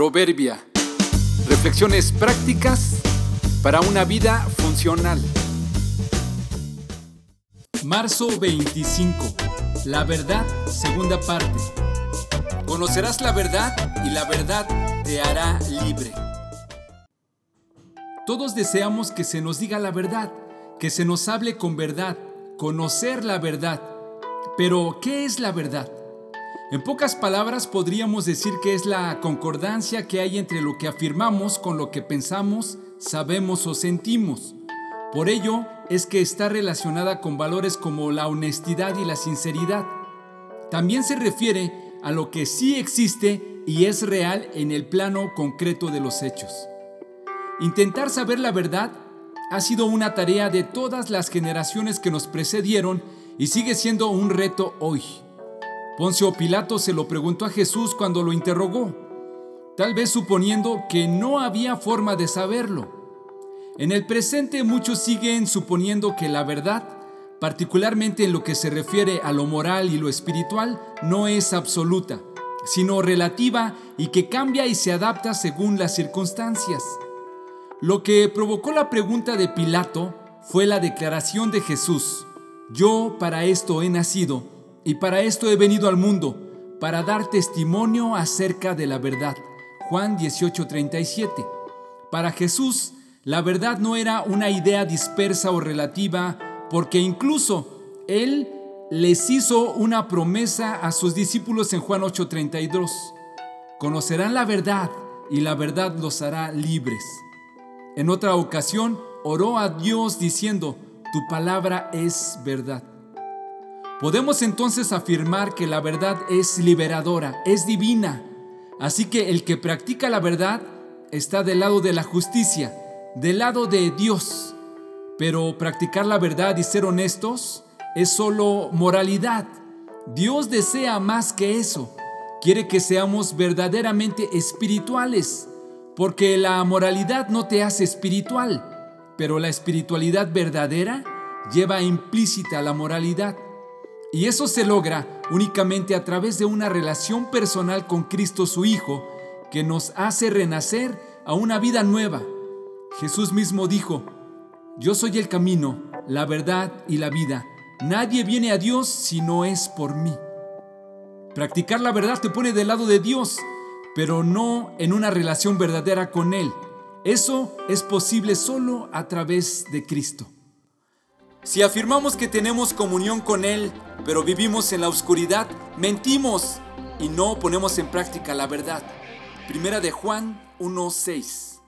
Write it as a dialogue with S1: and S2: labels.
S1: Proverbia. Reflexiones prácticas para una vida funcional. Marzo 25. La verdad, segunda parte. Conocerás la verdad y la verdad te hará libre. Todos deseamos que se nos diga la verdad, que se nos hable con verdad, conocer la verdad. Pero, ¿qué es la verdad? En pocas palabras podríamos decir que es la concordancia que hay entre lo que afirmamos con lo que pensamos, sabemos o sentimos. Por ello es que está relacionada con valores como la honestidad y la sinceridad. También se refiere a lo que sí existe y es real en el plano concreto de los hechos. Intentar saber la verdad ha sido una tarea de todas las generaciones que nos precedieron y sigue siendo un reto hoy. Poncio Pilato se lo preguntó a Jesús cuando lo interrogó, tal vez suponiendo que no había forma de saberlo. En el presente muchos siguen suponiendo que la verdad, particularmente en lo que se refiere a lo moral y lo espiritual, no es absoluta, sino relativa y que cambia y se adapta según las circunstancias. Lo que provocó la pregunta de Pilato fue la declaración de Jesús, yo para esto he nacido y para esto he venido al mundo, para dar testimonio acerca de la verdad. Juan 18:37. Para Jesús, la verdad no era una idea dispersa o relativa, porque incluso Él les hizo una promesa a sus discípulos en Juan 8:32. Conocerán la verdad y la verdad los hará libres. En otra ocasión, oró a Dios diciendo, tu palabra es verdad. Podemos entonces afirmar que la verdad es liberadora, es divina. Así que el que practica la verdad está del lado de la justicia, del lado de Dios. Pero practicar la verdad y ser honestos es solo moralidad. Dios desea más que eso. Quiere que seamos verdaderamente espirituales, porque la moralidad no te hace espiritual, pero la espiritualidad verdadera lleva implícita la moralidad. Y eso se logra únicamente a través de una relación personal con Cristo su Hijo que nos hace renacer a una vida nueva. Jesús mismo dijo, yo soy el camino, la verdad y la vida. Nadie viene a Dios si no es por mí. Practicar la verdad te pone del lado de Dios, pero no en una relación verdadera con Él. Eso es posible solo a través de Cristo. Si afirmamos que tenemos comunión con Él, pero vivimos en la oscuridad, mentimos y no ponemos en práctica la verdad. Primera de Juan 1.6